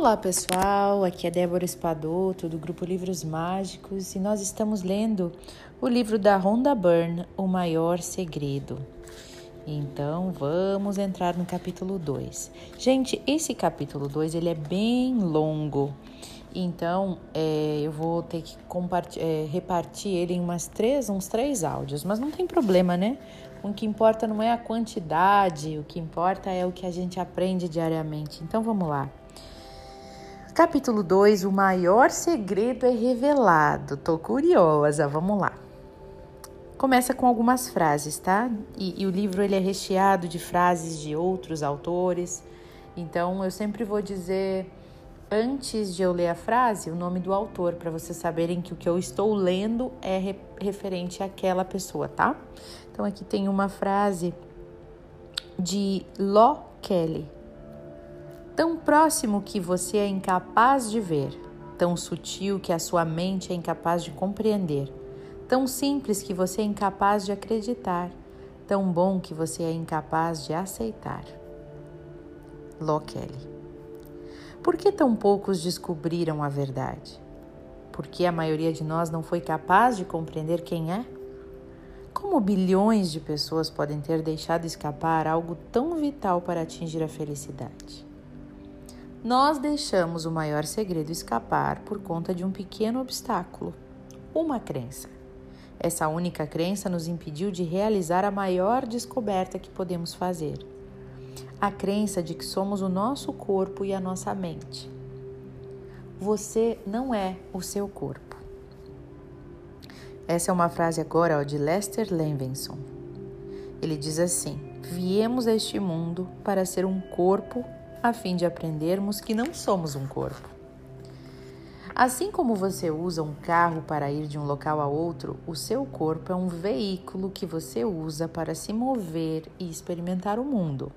Olá pessoal, aqui é Débora Espadoto do grupo Livros Mágicos e nós estamos lendo o livro da Rhonda Byrne, O Maior Segredo. Então vamos entrar no capítulo 2. Gente, esse capítulo 2 ele é bem longo, então é, eu vou ter que é, repartir ele em umas três, uns três áudios, mas não tem problema, né? O que importa não é a quantidade, o que importa é o que a gente aprende diariamente. Então vamos lá. Capítulo 2: O maior segredo é revelado. Tô curiosa, vamos lá. Começa com algumas frases, tá? E, e, o livro ele é recheado de frases de outros autores. Então eu sempre vou dizer antes de eu ler a frase o nome do autor para vocês saberem que o que eu estou lendo é re referente àquela pessoa, tá? Então aqui tem uma frase de Lo Kelly tão próximo que você é incapaz de ver, tão sutil que a sua mente é incapaz de compreender, tão simples que você é incapaz de acreditar, tão bom que você é incapaz de aceitar. Ló Kelly. Por que tão poucos descobriram a verdade? Porque a maioria de nós não foi capaz de compreender quem é? Como bilhões de pessoas podem ter deixado escapar algo tão vital para atingir a felicidade? Nós deixamos o maior segredo escapar por conta de um pequeno obstáculo, uma crença. Essa única crença nos impediu de realizar a maior descoberta que podemos fazer: a crença de que somos o nosso corpo e a nossa mente. Você não é o seu corpo. Essa é uma frase agora ó, de Lester Levinson. Ele diz assim: Viemos a este mundo para ser um corpo a fim de aprendermos que não somos um corpo. Assim como você usa um carro para ir de um local a outro, o seu corpo é um veículo que você usa para se mover e experimentar o mundo.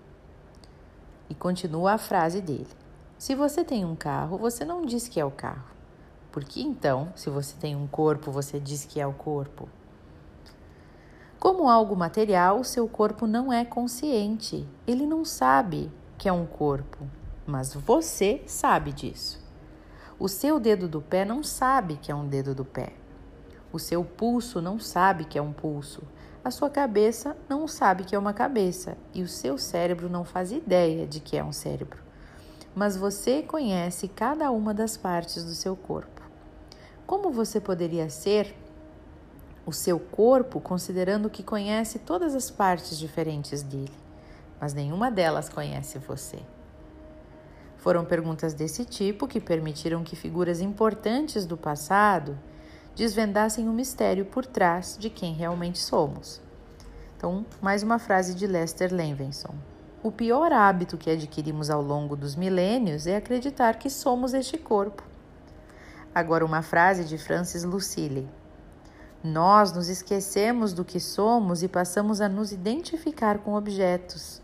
E continua a frase dele: Se você tem um carro, você não diz que é o carro. Porque então, se você tem um corpo, você diz que é o corpo. Como algo material, seu corpo não é consciente. Ele não sabe que é um corpo, mas você sabe disso. O seu dedo do pé não sabe que é um dedo do pé. O seu pulso não sabe que é um pulso. A sua cabeça não sabe que é uma cabeça. E o seu cérebro não faz ideia de que é um cérebro. Mas você conhece cada uma das partes do seu corpo. Como você poderia ser o seu corpo considerando que conhece todas as partes diferentes dele? Mas nenhuma delas conhece você. Foram perguntas desse tipo que permitiram que figuras importantes do passado desvendassem o mistério por trás de quem realmente somos. Então, mais uma frase de Lester Levinson. O pior hábito que adquirimos ao longo dos milênios é acreditar que somos este corpo. Agora, uma frase de Francis Lucille. Nós nos esquecemos do que somos e passamos a nos identificar com objetos.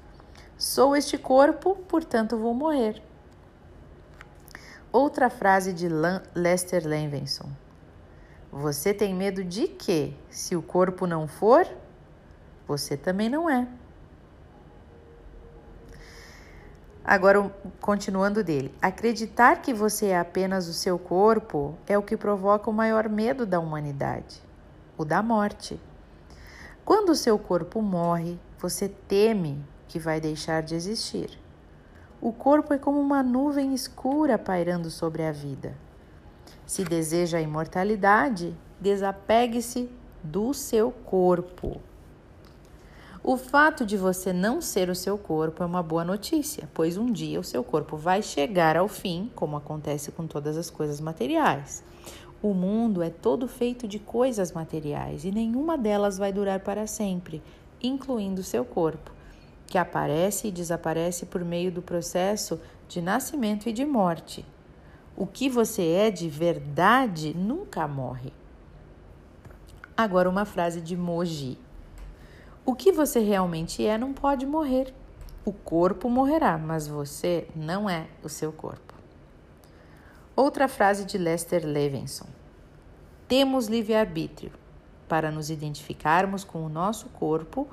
Sou este corpo, portanto vou morrer. Outra frase de Lester Levinson. Você tem medo de quê? Se o corpo não for, você também não é. Agora, continuando dele. Acreditar que você é apenas o seu corpo é o que provoca o maior medo da humanidade o da morte. Quando o seu corpo morre, você teme que vai deixar de existir. O corpo é como uma nuvem escura pairando sobre a vida. Se deseja a imortalidade, desapegue-se do seu corpo. O fato de você não ser o seu corpo é uma boa notícia, pois um dia o seu corpo vai chegar ao fim, como acontece com todas as coisas materiais. O mundo é todo feito de coisas materiais e nenhuma delas vai durar para sempre, incluindo o seu corpo que aparece e desaparece por meio do processo de nascimento e de morte. O que você é de verdade nunca morre. Agora, uma frase de Moji: O que você realmente é não pode morrer. O corpo morrerá, mas você não é o seu corpo. Outra frase de Lester Levinson: Temos livre-arbítrio para nos identificarmos com o nosso corpo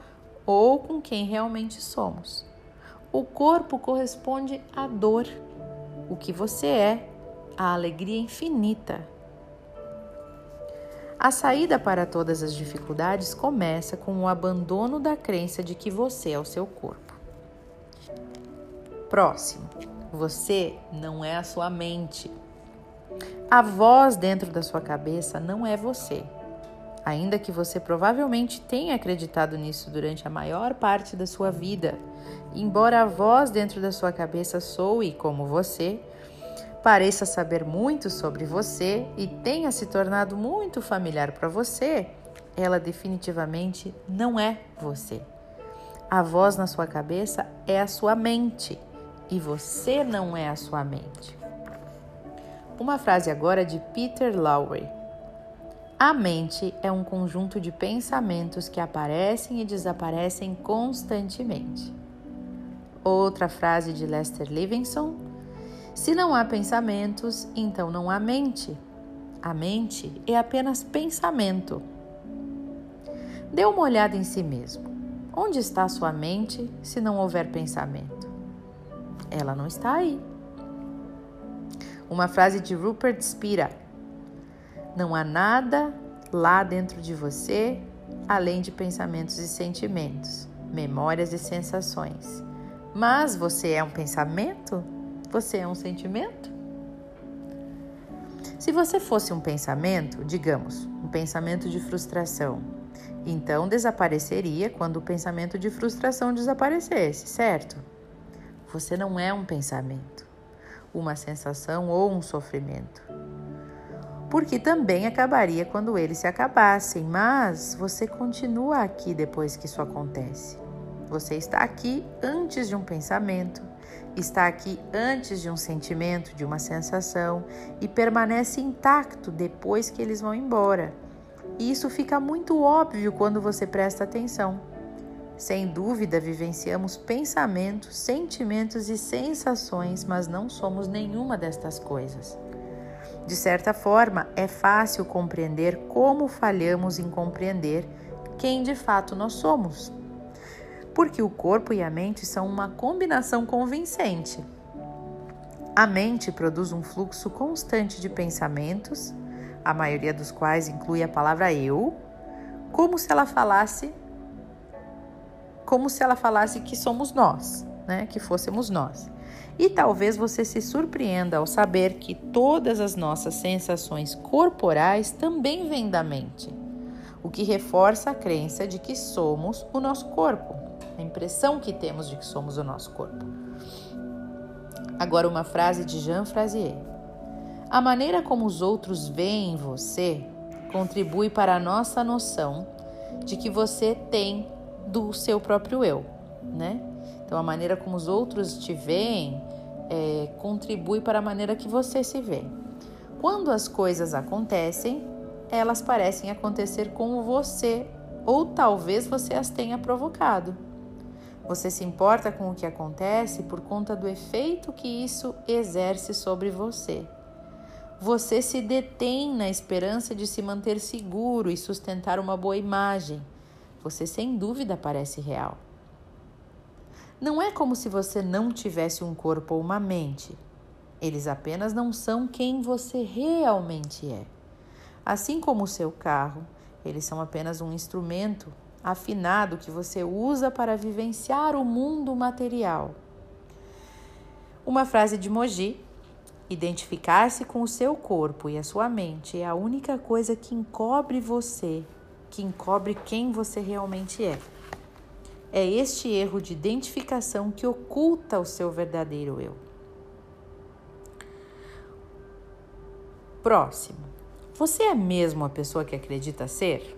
ou com quem realmente somos. O corpo corresponde à dor. o que você é, a alegria infinita. A saída para todas as dificuldades começa com o abandono da crença de que você é o seu corpo. Próximo, você não é a sua mente. A voz dentro da sua cabeça não é você. Ainda que você provavelmente tenha acreditado nisso durante a maior parte da sua vida, embora a voz dentro da sua cabeça soe como você, pareça saber muito sobre você e tenha se tornado muito familiar para você, ela definitivamente não é você. A voz na sua cabeça é a sua mente e você não é a sua mente. Uma frase agora de Peter Lowry. A mente é um conjunto de pensamentos que aparecem e desaparecem constantemente. Outra frase de Lester Livingston: Se não há pensamentos, então não há mente. A mente é apenas pensamento. Dê uma olhada em si mesmo. Onde está sua mente se não houver pensamento? Ela não está aí. Uma frase de Rupert Spira: Não há nada lá dentro de você além de pensamentos e sentimentos, memórias e sensações. Mas você é um pensamento? Você é um sentimento? Se você fosse um pensamento, digamos, um pensamento de frustração, então desapareceria quando o pensamento de frustração desaparecesse, certo? Você não é um pensamento uma sensação ou um sofrimento. Porque também acabaria quando eles se acabassem, mas você continua aqui depois que isso acontece. Você está aqui antes de um pensamento, está aqui antes de um sentimento, de uma sensação e permanece intacto depois que eles vão embora. E isso fica muito óbvio quando você presta atenção. Sem dúvida, vivenciamos pensamentos, sentimentos e sensações, mas não somos nenhuma destas coisas. De certa forma, é fácil compreender como falhamos em compreender quem de fato nós somos. Porque o corpo e a mente são uma combinação convincente. A mente produz um fluxo constante de pensamentos, a maioria dos quais inclui a palavra eu, como se ela falasse como se ela falasse que somos nós, né? Que fôssemos nós. E talvez você se surpreenda ao saber que todas as nossas sensações corporais também vêm da mente, o que reforça a crença de que somos o nosso corpo, a impressão que temos de que somos o nosso corpo. Agora, uma frase de Jean Frazier: A maneira como os outros veem você contribui para a nossa noção de que você tem do seu próprio eu, né? Então, a maneira como os outros te veem é, contribui para a maneira que você se vê. Quando as coisas acontecem, elas parecem acontecer com você, ou talvez você as tenha provocado. Você se importa com o que acontece por conta do efeito que isso exerce sobre você. Você se detém na esperança de se manter seguro e sustentar uma boa imagem você sem dúvida parece real. Não é como se você não tivesse um corpo ou uma mente. Eles apenas não são quem você realmente é. Assim como o seu carro, eles são apenas um instrumento afinado que você usa para vivenciar o mundo material. Uma frase de Moji: Identificar-se com o seu corpo e a sua mente é a única coisa que encobre você que encobre quem você realmente é. É este erro de identificação que oculta o seu verdadeiro eu. Próximo. Você é mesmo a pessoa que acredita ser?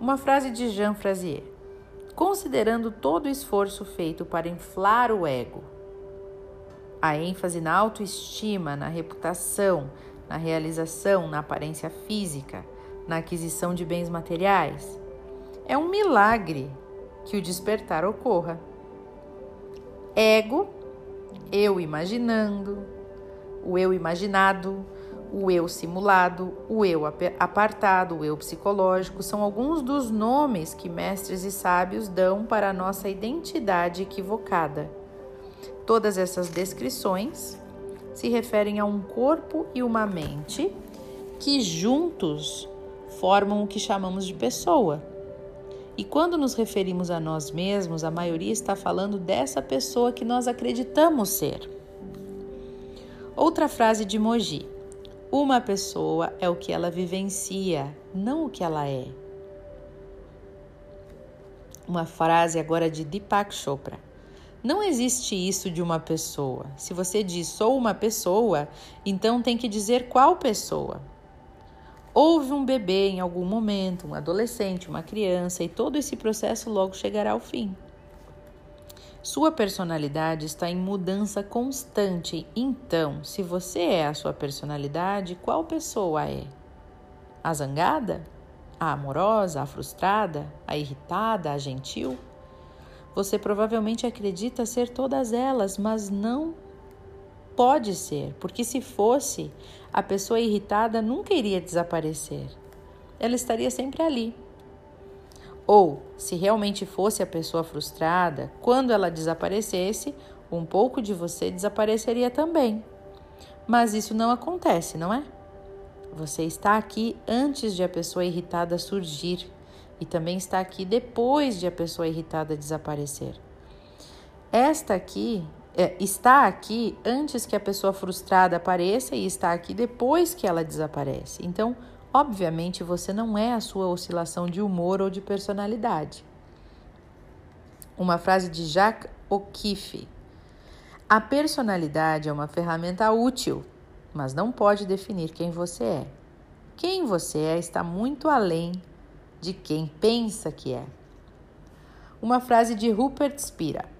Uma frase de Jean Frazier. Considerando todo o esforço feito para inflar o ego, a ênfase na autoestima, na reputação, na realização, na aparência física, na aquisição de bens materiais. É um milagre que o despertar ocorra. Ego, eu imaginando, o eu imaginado, o eu simulado, o eu apartado, o eu psicológico são alguns dos nomes que mestres e sábios dão para a nossa identidade equivocada. Todas essas descrições se referem a um corpo e uma mente que juntos formam o que chamamos de pessoa. E quando nos referimos a nós mesmos, a maioria está falando dessa pessoa que nós acreditamos ser. Outra frase de Moji: Uma pessoa é o que ela vivencia, não o que ela é. Uma frase agora de Deepak Chopra. Não existe isso de uma pessoa. Se você diz sou uma pessoa, então tem que dizer qual pessoa. Houve um bebê em algum momento, um adolescente, uma criança, e todo esse processo logo chegará ao fim. Sua personalidade está em mudança constante. Então, se você é a sua personalidade, qual pessoa é? A zangada? A amorosa? A frustrada? A irritada? A gentil? Você provavelmente acredita ser todas elas, mas não pode ser, porque se fosse, a pessoa irritada nunca iria desaparecer. Ela estaria sempre ali. Ou, se realmente fosse a pessoa frustrada, quando ela desaparecesse, um pouco de você desapareceria também. Mas isso não acontece, não é? Você está aqui antes de a pessoa irritada surgir e também está aqui depois de a pessoa irritada desaparecer. Esta aqui é, está aqui antes que a pessoa frustrada apareça e está aqui depois que ela desaparece. Então, obviamente, você não é a sua oscilação de humor ou de personalidade. Uma frase de Jacques O'Keefe: A personalidade é uma ferramenta útil, mas não pode definir quem você é. Quem você é está muito além de quem pensa que é. Uma frase de Rupert Spira: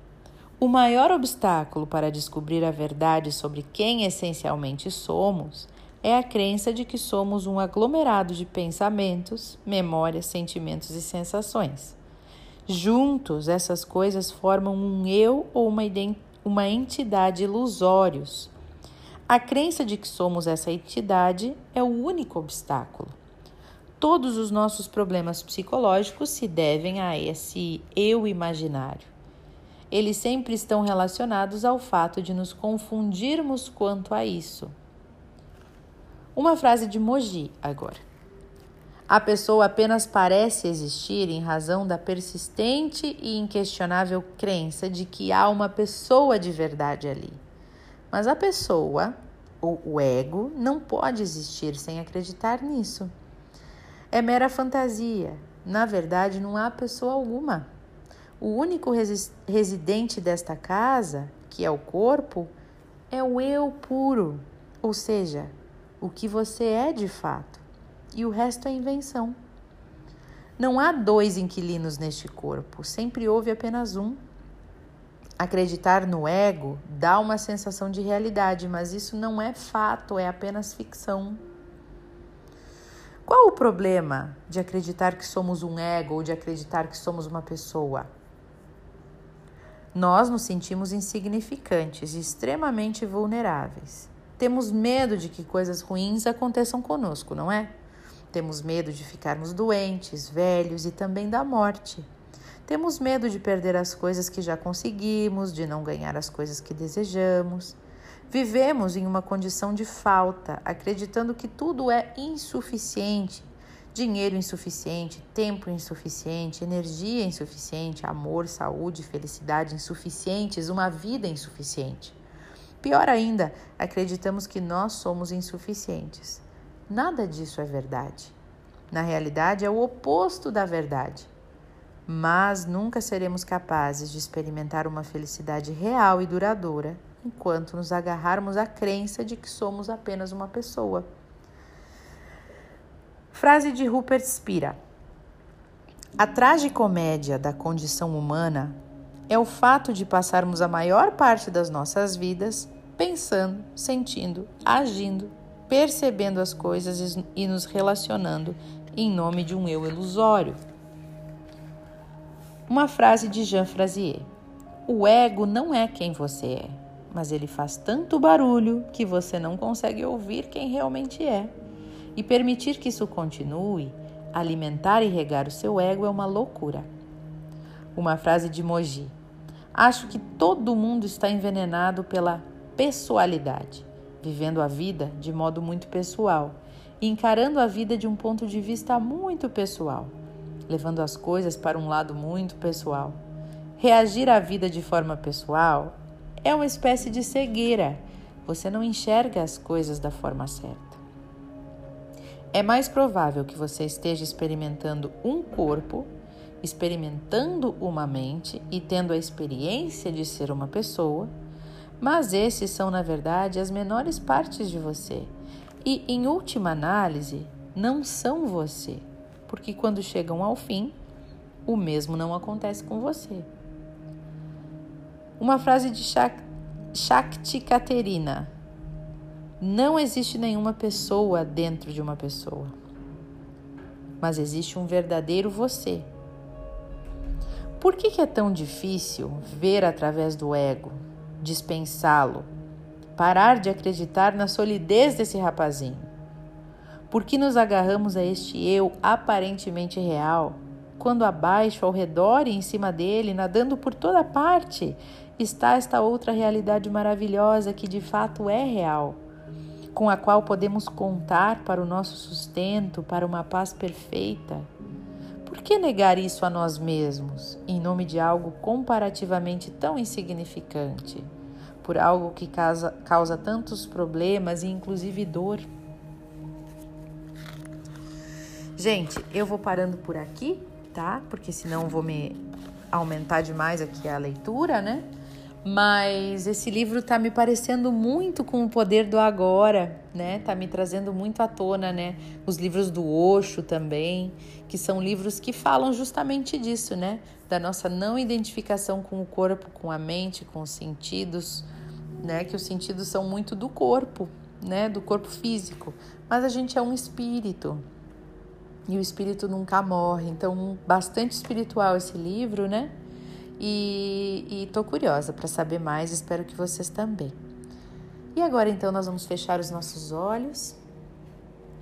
O maior obstáculo para descobrir a verdade sobre quem essencialmente somos é a crença de que somos um aglomerado de pensamentos, memórias, sentimentos e sensações. Juntos, essas coisas formam um eu ou uma, uma entidade ilusórios. A crença de que somos essa entidade é o único obstáculo todos os nossos problemas psicológicos se devem a esse eu imaginário. Eles sempre estão relacionados ao fato de nos confundirmos quanto a isso. Uma frase de Moji agora. A pessoa apenas parece existir em razão da persistente e inquestionável crença de que há uma pessoa de verdade ali. Mas a pessoa, ou o ego, não pode existir sem acreditar nisso é mera fantasia. Na verdade, não há pessoa alguma. O único residente desta casa, que é o corpo, é o eu puro, ou seja, o que você é de fato, e o resto é invenção. Não há dois inquilinos neste corpo, sempre houve apenas um. Acreditar no ego dá uma sensação de realidade, mas isso não é fato, é apenas ficção. Qual o problema de acreditar que somos um ego ou de acreditar que somos uma pessoa? Nós nos sentimos insignificantes e extremamente vulneráveis. Temos medo de que coisas ruins aconteçam conosco, não é? Temos medo de ficarmos doentes, velhos e também da morte. Temos medo de perder as coisas que já conseguimos, de não ganhar as coisas que desejamos. Vivemos em uma condição de falta, acreditando que tudo é insuficiente. Dinheiro insuficiente, tempo insuficiente, energia insuficiente, amor, saúde, felicidade insuficientes, uma vida insuficiente. Pior ainda, acreditamos que nós somos insuficientes. Nada disso é verdade. Na realidade, é o oposto da verdade. Mas nunca seremos capazes de experimentar uma felicidade real e duradoura enquanto nos agarrarmos à crença de que somos apenas uma pessoa. Frase de Rupert Spira: A tragicomédia da condição humana é o fato de passarmos a maior parte das nossas vidas pensando, sentindo, agindo, percebendo as coisas e nos relacionando em nome de um eu ilusório. Uma frase de Jean Frazier: O ego não é quem você é mas ele faz tanto barulho que você não consegue ouvir quem realmente é. E permitir que isso continue, alimentar e regar o seu ego é uma loucura. Uma frase de Moji: Acho que todo mundo está envenenado pela pessoalidade, vivendo a vida de modo muito pessoal encarando a vida de um ponto de vista muito pessoal, levando as coisas para um lado muito pessoal. Reagir à vida de forma pessoal é uma espécie de cegueira. Você não enxerga as coisas da forma certa. É mais provável que você esteja experimentando um corpo, experimentando uma mente e tendo a experiência de ser uma pessoa, mas esses são, na verdade, as menores partes de você. E, em última análise, não são você, porque quando chegam ao fim, o mesmo não acontece com você. Uma frase de Shakti Katerina não existe nenhuma pessoa dentro de uma pessoa, mas existe um verdadeiro você. Por que, que é tão difícil ver através do ego, dispensá-lo, parar de acreditar na solidez desse rapazinho? Por que nos agarramos a este eu aparentemente real, quando abaixo, ao redor e em cima dele, nadando por toda parte, está esta outra realidade maravilhosa que de fato é real? Com a qual podemos contar para o nosso sustento, para uma paz perfeita? Por que negar isso a nós mesmos, em nome de algo comparativamente tão insignificante? Por algo que causa, causa tantos problemas e inclusive dor? Gente, eu vou parando por aqui, tá? Porque senão vou me aumentar demais aqui a leitura, né? Mas esse livro está me parecendo muito com o poder do agora, né? Tá me trazendo muito à tona, né? Os livros do Osho também, que são livros que falam justamente disso, né? Da nossa não identificação com o corpo, com a mente, com os sentidos, né? Que os sentidos são muito do corpo, né? Do corpo físico, mas a gente é um espírito. E o espírito nunca morre. Então, bastante espiritual esse livro, né? E estou curiosa para saber mais, espero que vocês também. E agora então nós vamos fechar os nossos olhos,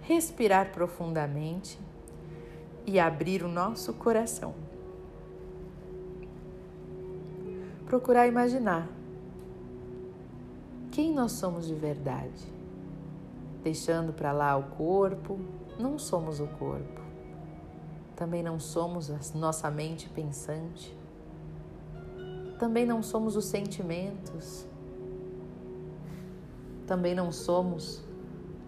respirar profundamente e abrir o nosso coração. Procurar imaginar quem nós somos de verdade. Deixando para lá o corpo, não somos o corpo. Também não somos a nossa mente pensante também não somos os sentimentos, também não somos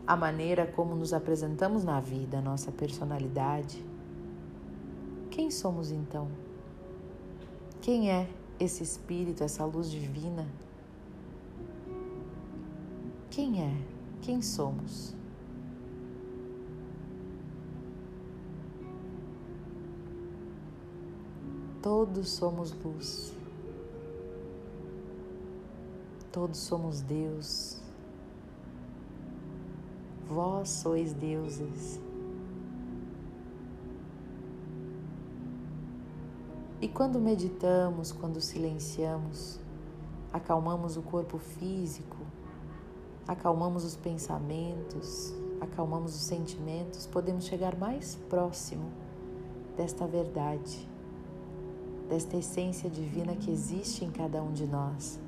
a maneira como nos apresentamos na vida, a nossa personalidade. Quem somos então? Quem é esse espírito, essa luz divina? Quem é? Quem somos? Todos somos luz. Todos somos Deus. Vós sois deuses. E quando meditamos, quando silenciamos, acalmamos o corpo físico, acalmamos os pensamentos, acalmamos os sentimentos, podemos chegar mais próximo desta verdade, desta essência divina que existe em cada um de nós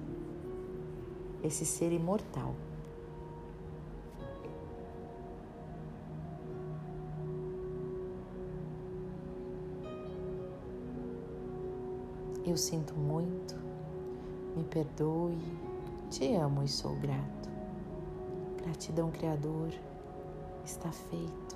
esse ser imortal. Eu sinto muito, me perdoe, te amo e sou grato. Gratidão, Criador, está feito.